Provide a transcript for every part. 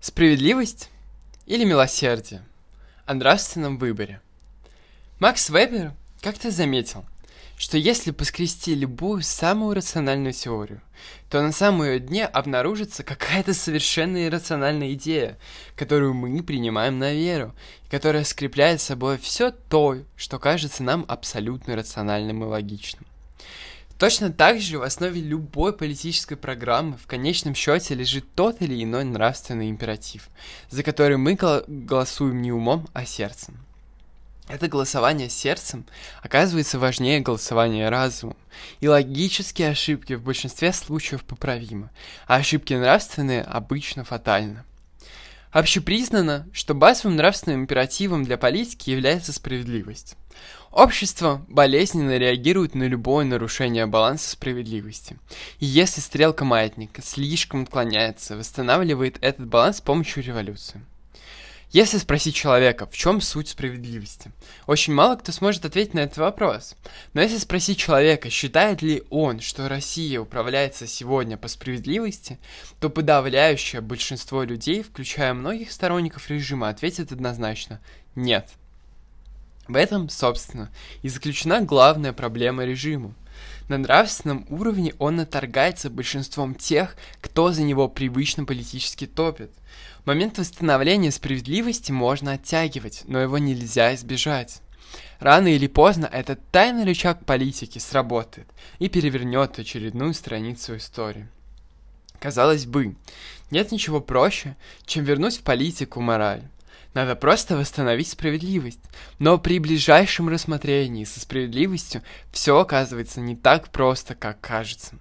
Справедливость или милосердие? О нравственном выборе. Макс Вебер как-то заметил, что если поскрести любую самую рациональную теорию, то на самом ее дне обнаружится какая-то совершенно иррациональная идея, которую мы принимаем на веру, и которая скрепляет собой все то, что кажется нам абсолютно рациональным и логичным. Точно так же в основе любой политической программы в конечном счете лежит тот или иной нравственный императив, за который мы голосуем не умом, а сердцем. Это голосование сердцем оказывается важнее голосования разумом, и логические ошибки в большинстве случаев поправимы, а ошибки нравственные обычно фатальны. Общепризнано, что базовым нравственным императивом для политики является справедливость. Общество болезненно реагирует на любое нарушение баланса справедливости. И если стрелка маятника слишком отклоняется, восстанавливает этот баланс с помощью революции. Если спросить человека, в чем суть справедливости, очень мало кто сможет ответить на этот вопрос. Но если спросить человека, считает ли он, что Россия управляется сегодня по справедливости, то подавляющее большинство людей, включая многих сторонников режима, ответит однозначно «нет». В этом, собственно, и заключена главная проблема режима. На нравственном уровне он наторгается большинством тех, кто за него привычно политически топит. Момент восстановления справедливости можно оттягивать, но его нельзя избежать. Рано или поздно этот тайный рычаг политики сработает и перевернет очередную страницу истории. Казалось бы, нет ничего проще, чем вернуть в политику мораль. Надо просто восстановить справедливость. Но при ближайшем рассмотрении со справедливостью все оказывается не так просто, как кажется.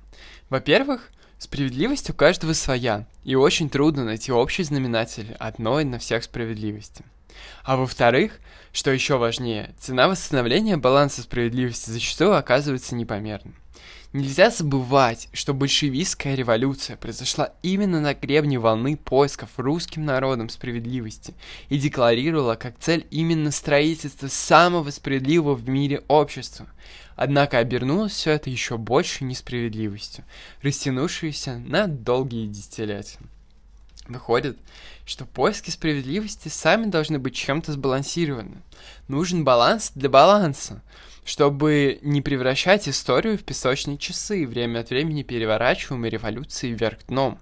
Во-первых, справедливость у каждого своя, и очень трудно найти общий знаменатель одной на всех справедливости. А во-вторых, что еще важнее, цена восстановления баланса справедливости зачастую оказывается непомерной. Нельзя забывать, что большевистская революция произошла именно на гребне волны поисков русским народом справедливости и декларировала как цель именно строительство самого справедливого в мире общества. Однако обернулось все это еще больше несправедливостью, растянувшейся на долгие десятилетия. Выходит, что поиски справедливости сами должны быть чем-то сбалансированы. Нужен баланс для баланса чтобы не превращать историю в песочные часы, время от времени переворачиваемой революции вверх дном.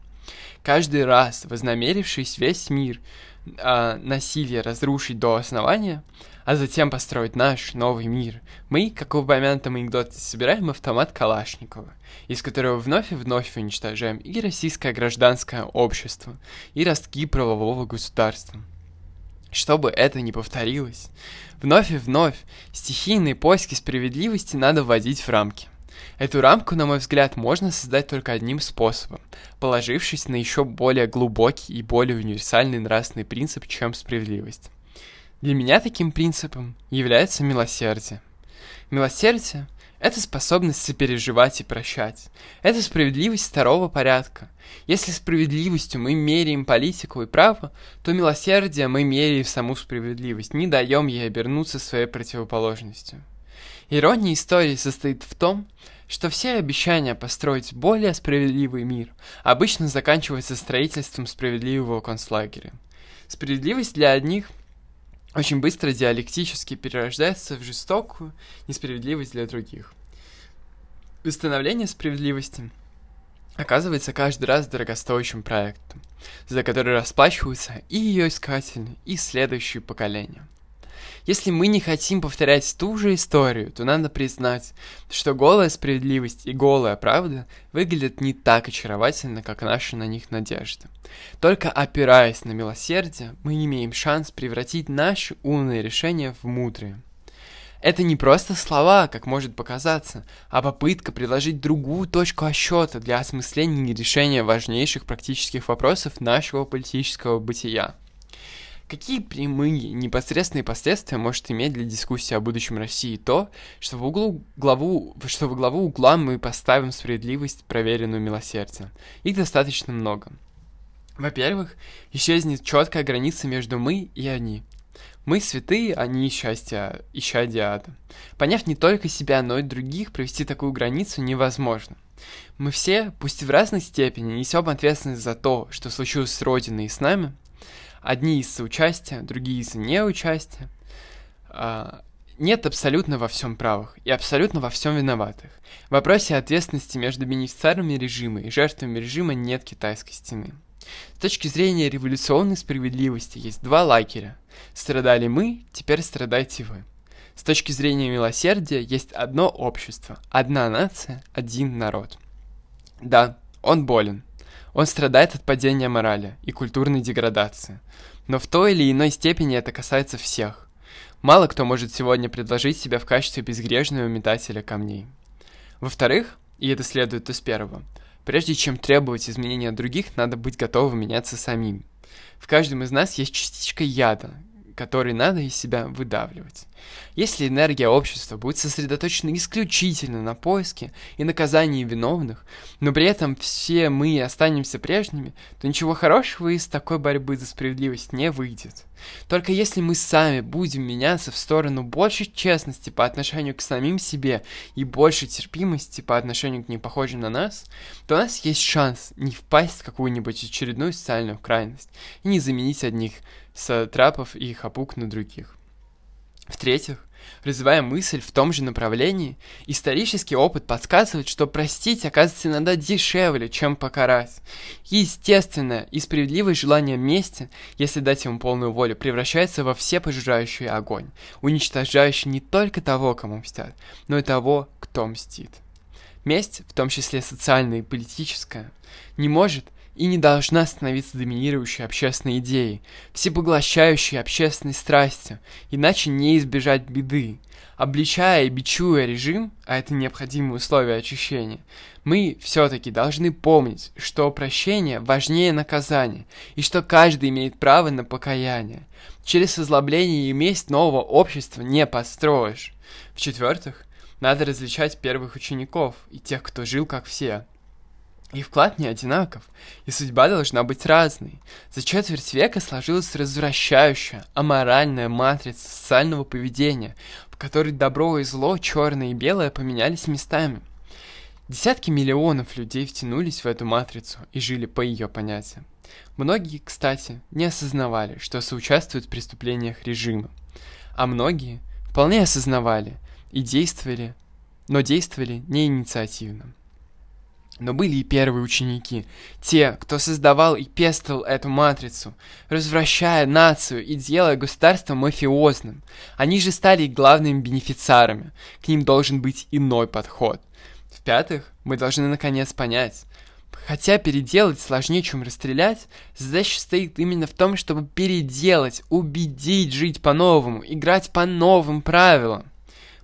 Каждый раз, вознамерившись весь мир э, насилие разрушить до основания, а затем построить наш новый мир, мы, как в упомянутом анекдоте, собираем автомат Калашникова, из которого вновь и вновь уничтожаем и российское гражданское общество, и ростки правового государства. Чтобы это не повторилось, вновь и вновь стихийные поиски справедливости надо вводить в рамки. Эту рамку, на мой взгляд, можно создать только одним способом, положившись на еще более глубокий и более универсальный нравственный принцип, чем справедливость. Для меня таким принципом является милосердие. Милосердие это способность сопереживать и прощать. Это справедливость второго порядка. Если справедливостью мы меряем политику и право, то милосердие мы меряем саму справедливость, не даем ей обернуться своей противоположностью. Ирония истории состоит в том, что все обещания построить более справедливый мир обычно заканчиваются строительством справедливого концлагеря. Справедливость для одних – очень быстро диалектически перерождается в жестокую несправедливость для других. Восстановление справедливости оказывается каждый раз дорогостоящим проектом, за который расплачиваются и ее искатели, и следующие поколения. Если мы не хотим повторять ту же историю, то надо признать, что голая справедливость и голая правда выглядят не так очаровательно, как наши на них надежды. Только опираясь на милосердие, мы имеем шанс превратить наши умные решения в мудрые. Это не просто слова, как может показаться, а попытка предложить другую точку отсчета для осмысления и решения важнейших практических вопросов нашего политического бытия. Какие прямые, непосредственные последствия может иметь для дискуссии о будущем России то, что в, углу главу, что в главу угла мы поставим справедливость, проверенную милосердие? Их достаточно много. Во-первых, исчезнет четкая граница между мы и они. Мы святые, они счастья, ища диада. Поняв не только себя, но и других, провести такую границу невозможно. Мы все, пусть и в разной степени, несем ответственность за то, что случилось с Родиной и с нами – Одни из соучастия, другие из неучастия. А, нет абсолютно во всем правых и абсолютно во всем виноватых. В вопросе ответственности между бенефициарами режима и жертвами режима нет китайской стены. С точки зрения революционной справедливости есть два лагеря. Страдали мы, теперь страдайте вы. С точки зрения милосердия есть одно общество, одна нация, один народ. Да, он болен. Он страдает от падения морали и культурной деградации. Но в той или иной степени это касается всех. Мало кто может сегодня предложить себя в качестве безгрешного метателя камней. Во-вторых, и это следует из первого, прежде чем требовать изменения других, надо быть готовым меняться самим. В каждом из нас есть частичка яда, который надо из себя выдавливать. Если энергия общества будет сосредоточена исключительно на поиске и наказании виновных, но при этом все мы останемся прежними, то ничего хорошего из такой борьбы за справедливость не выйдет. Только если мы сами будем меняться в сторону большей честности по отношению к самим себе и большей терпимости по отношению к непохожим на нас, то у нас есть шанс не впасть в какую-нибудь очередную социальную крайность и не заменить одних сатрапов и хапук на других. В-третьих, развивая мысль в том же направлении, исторический опыт подсказывает, что простить оказывается иногда дешевле, чем покарать. Естественное и справедливое желание мести, если дать ему полную волю, превращается во всепожирающий огонь, уничтожающий не только того, кому мстят, но и того, кто мстит. Месть, в том числе социальная и политическая, не может и не должна становиться доминирующей общественной идеей, всепоглощающей общественной страстью, иначе не избежать беды. Обличая и бичуя режим, а это необходимые условия очищения, мы все-таки должны помнить, что прощение важнее наказания, и что каждый имеет право на покаяние. Через озлобление и месть нового общества не построишь. В-четвертых, надо различать первых учеников и тех, кто жил как все. И вклад не одинаков, и судьба должна быть разной. За четверть века сложилась развращающая, аморальная матрица социального поведения, в которой добро и зло, черное и белое поменялись местами. Десятки миллионов людей втянулись в эту матрицу и жили по ее понятиям. Многие, кстати, не осознавали, что соучаствуют в преступлениях режима. А многие вполне осознавали и действовали, но действовали не инициативно. Но были и первые ученики, те, кто создавал и пестовал эту матрицу, развращая нацию и делая государство мафиозным. Они же стали главными бенефициарами, к ним должен быть иной подход. В-пятых, мы должны наконец понять, хотя переделать сложнее, чем расстрелять, задача стоит именно в том, чтобы переделать, убедить жить по-новому, играть по новым правилам.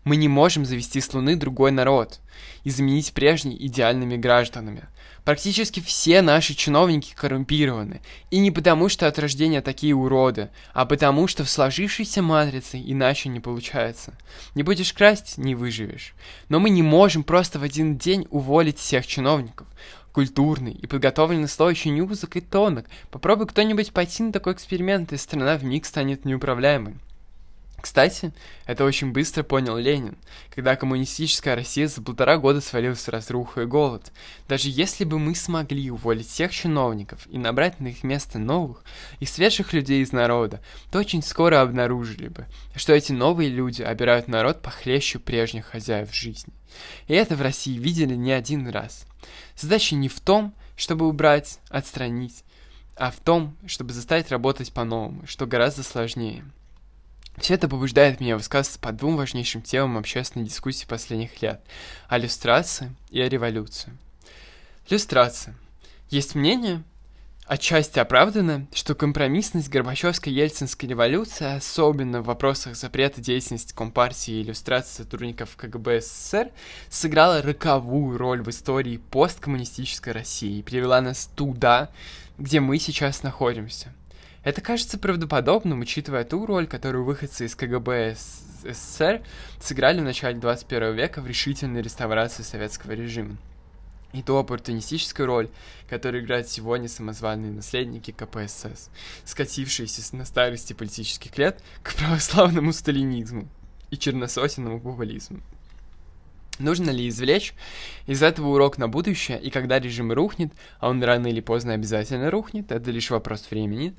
Мы не можем завести с Луны другой народ и заменить прежний идеальными гражданами. Практически все наши чиновники коррумпированы. И не потому, что от рождения такие уроды, а потому, что в сложившейся матрице иначе не получается. Не будешь красть – не выживешь. Но мы не можем просто в один день уволить всех чиновников. Культурный и подготовленный слой очень узок и тонок. Попробуй кто-нибудь пойти на такой эксперимент, и страна вмиг станет неуправляемой. Кстати, это очень быстро понял Ленин, когда коммунистическая Россия за полтора года свалилась в разруху и голод. Даже если бы мы смогли уволить всех чиновников и набрать на их место новых и свежих людей из народа, то очень скоро обнаружили бы, что эти новые люди обирают народ похлеще прежних хозяев жизни. И это в России видели не один раз. Задача не в том, чтобы убрать, отстранить, а в том, чтобы заставить работать по-новому, что гораздо сложнее. Все это побуждает меня высказываться по двум важнейшим темам общественной дискуссии последних лет – о иллюстрации и о революции. Иллюстрация. Есть мнение, отчасти оправдано, что компромиссность Горбачевской-Ельцинской революции, особенно в вопросах запрета деятельности Компартии и иллюстрации сотрудников КГБ СССР, сыграла роковую роль в истории посткоммунистической России и привела нас туда, где мы сейчас находимся – это кажется правдоподобным, учитывая ту роль, которую выходцы из КГБ СССР сыграли в начале 21 века в решительной реставрации советского режима. И ту оппортунистическую роль, которую играют сегодня самозваные наследники КПСС, скатившиеся на старости политических лет к православному сталинизму и черносотенному популизму. Нужно ли извлечь из этого урок на будущее, и когда режим рухнет, а он рано или поздно обязательно рухнет, это лишь вопрос времени,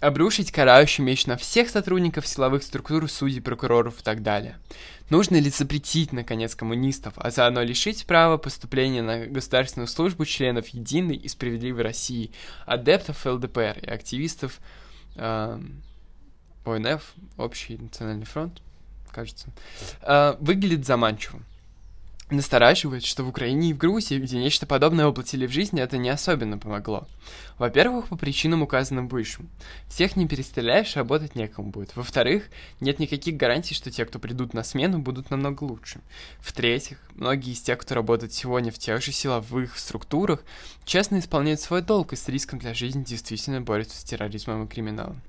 обрушить карающий меч на всех сотрудников силовых структур, судей, прокуроров и так далее? Нужно ли запретить, наконец, коммунистов, а заодно лишить права поступления на государственную службу членов Единой и Справедливой России, адептов ЛДПР и активистов э, ОНФ, Общий национальный фронт, кажется, э, выглядит заманчивым. Настораживает, что в Украине и в Грузии, где нечто подобное воплотили в жизнь, это не особенно помогло. Во-первых, по причинам, указанным выше. Всех не перестреляешь, работать некому будет. Во-вторых, нет никаких гарантий, что те, кто придут на смену, будут намного лучше. В-третьих, многие из тех, кто работает сегодня в тех же силовых структурах, честно исполняют свой долг и с риском для жизни действительно борются с терроризмом и криминалом.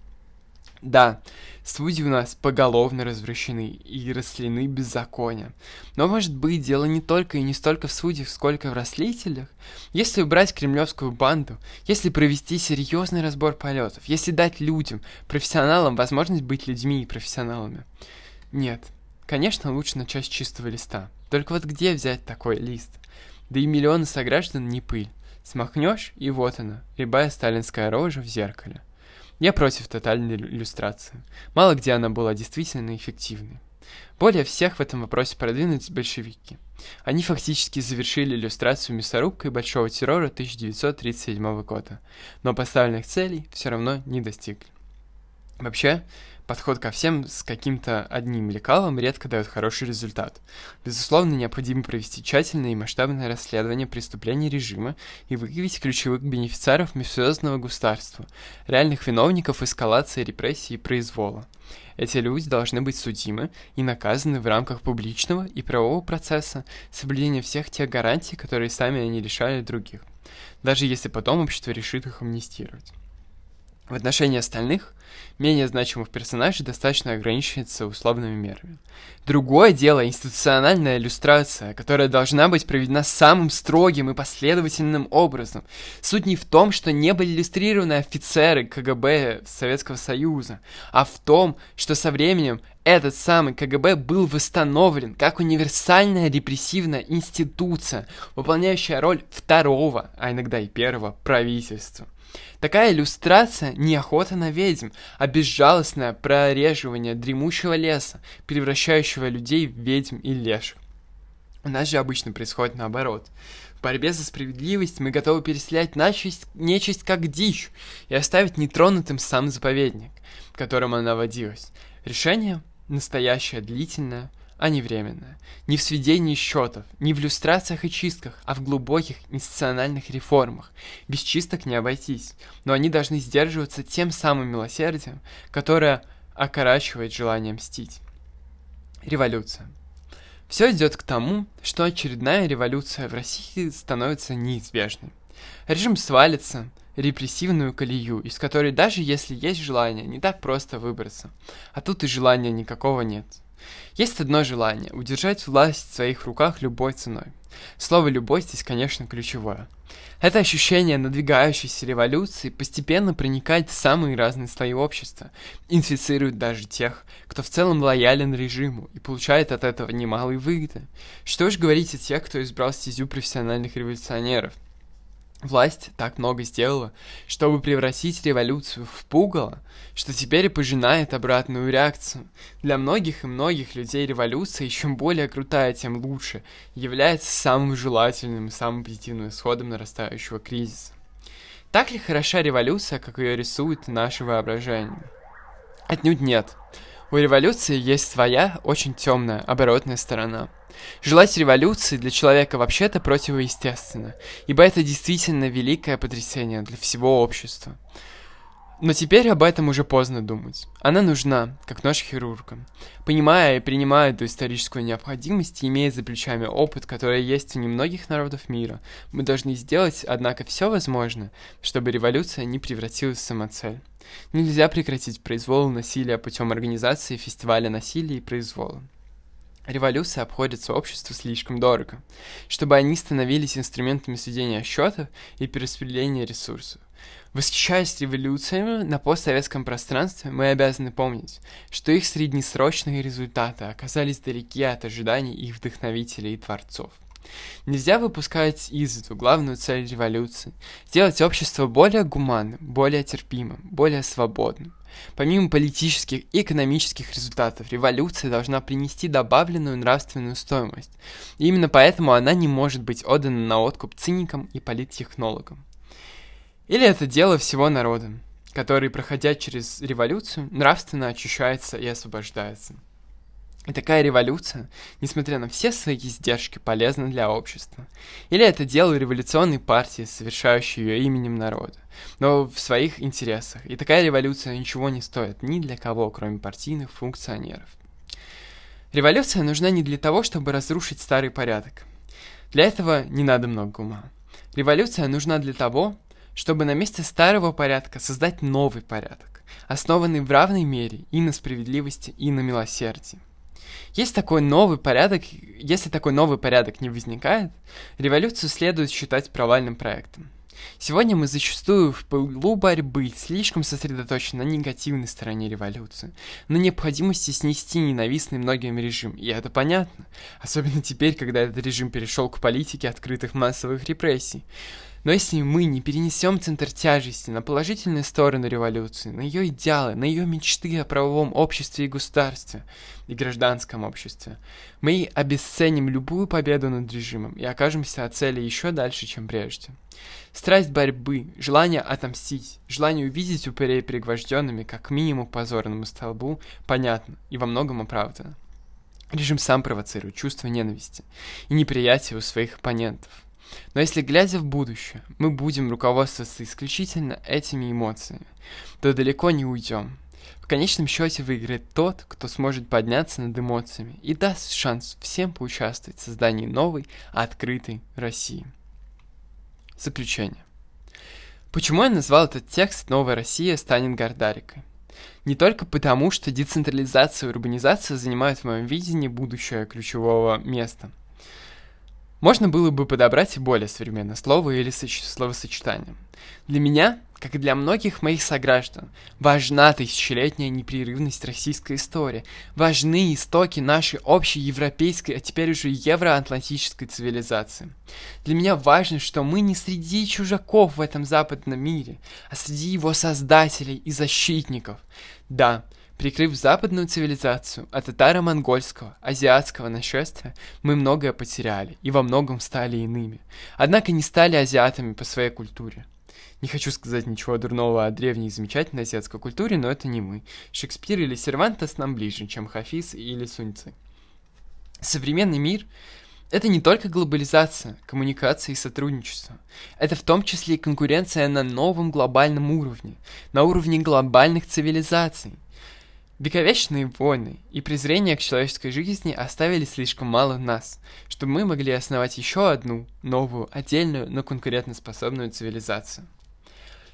Да, судьи у нас поголовно развращены и растлены беззаконием. Но может быть дело не только и не столько в судьях, сколько в растлителях. Если убрать кремлевскую банду, если провести серьезный разбор полетов, если дать людям, профессионалам, возможность быть людьми и профессионалами. Нет, конечно, лучше начать с чистого листа. Только вот где взять такой лист? Да и миллионы сограждан не пыль. Смахнешь, и вот она, рябая сталинская рожа в зеркале. Я против тотальной иллюстрации. Мало где она была действительно эффективной. Более всех в этом вопросе продвинулись большевики. Они фактически завершили иллюстрацию мясорубкой Большого террора 1937 года, но поставленных целей все равно не достигли. Вообще, подход ко всем с каким-то одним лекалом редко дает хороший результат. Безусловно, необходимо провести тщательное и масштабное расследование преступлений режима и выявить ключевых бенефициаров мафиозного государства, реальных виновников эскалации репрессий и произвола. Эти люди должны быть судимы и наказаны в рамках публичного и правового процесса, соблюдения всех тех гарантий, которые сами они лишали других, даже если потом общество решит их амнистировать. В отношении остальных, менее значимых персонажей достаточно ограничиваться условными мерами. Другое дело институциональная иллюстрация, которая должна быть проведена самым строгим и последовательным образом. Суть не в том, что не были иллюстрированы офицеры КГБ Советского Союза, а в том, что со временем этот самый КГБ был восстановлен как универсальная репрессивная институция, выполняющая роль второго, а иногда и первого правительства. Такая иллюстрация не охота на ведьм, а безжалостное прореживание дремучего леса, превращающего людей в ведьм и леших. У нас же обычно происходит наоборот. В борьбе за справедливость мы готовы переселять нечисть, нечисть как дичь и оставить нетронутым сам заповедник, которым она водилась. Решение настоящее, длительное – а не временное. Не в сведении счетов, не в иллюстрациях и чистках, а в глубоких институциональных реформах. Без чисток не обойтись, но они должны сдерживаться тем самым милосердием, которое окорачивает желание мстить. Революция. Все идет к тому, что очередная революция в России становится неизбежной. Режим свалится, репрессивную колею, из которой даже если есть желание, не так просто выбраться. А тут и желания никакого нет. Есть одно желание – удержать власть в своих руках любой ценой. Слово «любой» здесь, конечно, ключевое. Это ощущение надвигающейся революции постепенно проникает в самые разные слои общества, инфицирует даже тех, кто в целом лоялен режиму и получает от этого немалые выгоды. Что уж говорить о тех, кто избрал стезю профессиональных революционеров – Власть так много сделала, чтобы превратить революцию в пугало, что теперь и пожинает обратную реакцию. Для многих и многих людей революция, чем более крутая, тем лучше, является самым желательным и самым позитивным исходом нарастающего кризиса. Так ли хороша революция, как ее рисует наше воображение? Отнюдь нет. У революции есть своя, очень темная, оборотная сторона – Желать революции для человека вообще-то противоестественно, ибо это действительно великое потрясение для всего общества. Но теперь об этом уже поздно думать. Она нужна, как нож хирурга. Понимая и принимая эту историческую необходимость имея за плечами опыт, который есть у немногих народов мира, мы должны сделать, однако, все возможное, чтобы революция не превратилась в самоцель. Нельзя прекратить произвол и насилие путем организации фестиваля насилия и произвола. Революция обходится обществу слишком дорого, чтобы они становились инструментами сведения счетов и перераспределения ресурсов. Восхищаясь революциями на постсоветском пространстве, мы обязаны помнить, что их среднесрочные результаты оказались далеки от ожиданий их вдохновителей и творцов. Нельзя выпускать из виду главную цель революции – сделать общество более гуманным, более терпимым, более свободным. Помимо политических и экономических результатов, революция должна принести добавленную нравственную стоимость. И именно поэтому она не может быть отдана на откуп циникам и политтехнологам. Или это дело всего народа, который, проходя через революцию, нравственно очищается и освобождается. И такая революция, несмотря на все свои издержки, полезна для общества. Или это дело революционной партии, совершающей ее именем народа, но в своих интересах. И такая революция ничего не стоит ни для кого, кроме партийных функционеров. Революция нужна не для того, чтобы разрушить старый порядок. Для этого не надо много ума. Революция нужна для того, чтобы на месте старого порядка создать новый порядок, основанный в равной мере и на справедливости, и на милосердии. Есть такой новый порядок, если такой новый порядок не возникает, революцию следует считать провальным проектом. Сегодня мы зачастую в пылу борьбы слишком сосредоточены на негативной стороне революции, на необходимости снести ненавистный многим режим, и это понятно, особенно теперь, когда этот режим перешел к политике открытых массовых репрессий. Но если мы не перенесем центр тяжести на положительные стороны революции, на ее идеалы, на ее мечты о правовом обществе и государстве, и гражданском обществе, мы обесценим любую победу над режимом и окажемся от цели еще дальше, чем прежде. Страсть борьбы, желание отомстить, желание увидеть упырей пригвожденными как минимум позорному столбу, понятно и во многом оправдано. Режим сам провоцирует чувство ненависти и неприятия у своих оппонентов. Но если, глядя в будущее, мы будем руководствоваться исключительно этими эмоциями, то далеко не уйдем. В конечном счете выиграет тот, кто сможет подняться над эмоциями и даст шанс всем поучаствовать в создании новой, открытой России. Заключение. Почему я назвал этот текст «Новая Россия станет Гордарикой»? Не только потому, что децентрализация и урбанизация занимают в моем видении будущее ключевого места – можно было бы подобрать и более современное слово или словосочетание. Для меня, как и для многих моих сограждан, важна тысячелетняя непрерывность российской истории, важны истоки нашей общей европейской, а теперь уже евроатлантической цивилизации. Для меня важно, что мы не среди чужаков в этом западном мире, а среди его создателей и защитников. Да, Прикрыв западную цивилизацию от татаро-монгольского, азиатского нашествия, мы многое потеряли и во многом стали иными. Однако не стали азиатами по своей культуре. Не хочу сказать ничего дурного о древней и замечательной азиатской культуре, но это не мы. Шекспир или Сервантес нам ближе, чем Хафиз или Суньцы. Современный мир — это не только глобализация, коммуникация и сотрудничество. Это в том числе и конкуренция на новом глобальном уровне, на уровне глобальных цивилизаций. Вековечные войны и презрение к человеческой жизни оставили слишком мало нас, чтобы мы могли основать еще одну, новую, отдельную, но конкурентоспособную цивилизацию.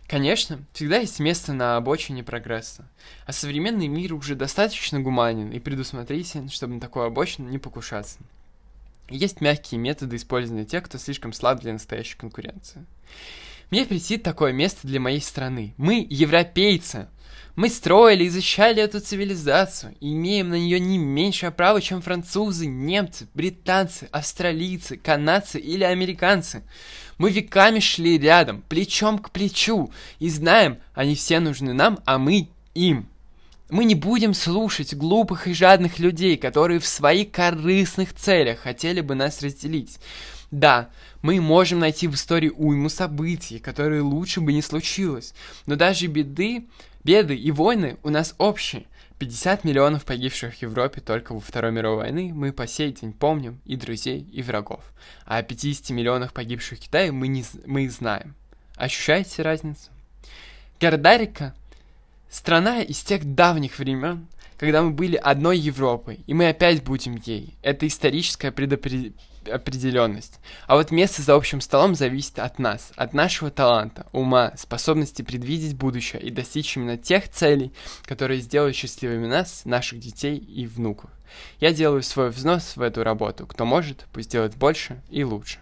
Конечно, всегда есть место на обочине прогресса, а современный мир уже достаточно гуманен и предусмотрителен, чтобы на такую обочину не покушаться. есть мягкие методы использования тех, кто слишком слаб для настоящей конкуренции. Мне претит такое место для моей страны. Мы европейцы, мы строили и защищали эту цивилизацию и имеем на нее не меньшее право, чем французы, немцы, британцы, австралийцы, канадцы или американцы. Мы веками шли рядом, плечом к плечу, и знаем, они все нужны нам, а мы им. Мы не будем слушать глупых и жадных людей, которые в своих корыстных целях хотели бы нас разделить. Да, мы можем найти в истории уйму событий, которые лучше бы не случилось, но даже беды Беды и войны у нас общие. 50 миллионов погибших в Европе только во Второй мировой войны мы по сей день помним и друзей, и врагов. А о 50 миллионах погибших в Китае мы, не, мы знаем. Ощущаете разницу? Гордарика – страна из тех давних времен, когда мы были одной Европой, и мы опять будем ей. Это историческая предопределенность. А вот место за общим столом зависит от нас, от нашего таланта, ума, способности предвидеть будущее и достичь именно тех целей, которые сделают счастливыми нас, наших детей и внуков. Я делаю свой взнос в эту работу. Кто может, пусть делает больше и лучше.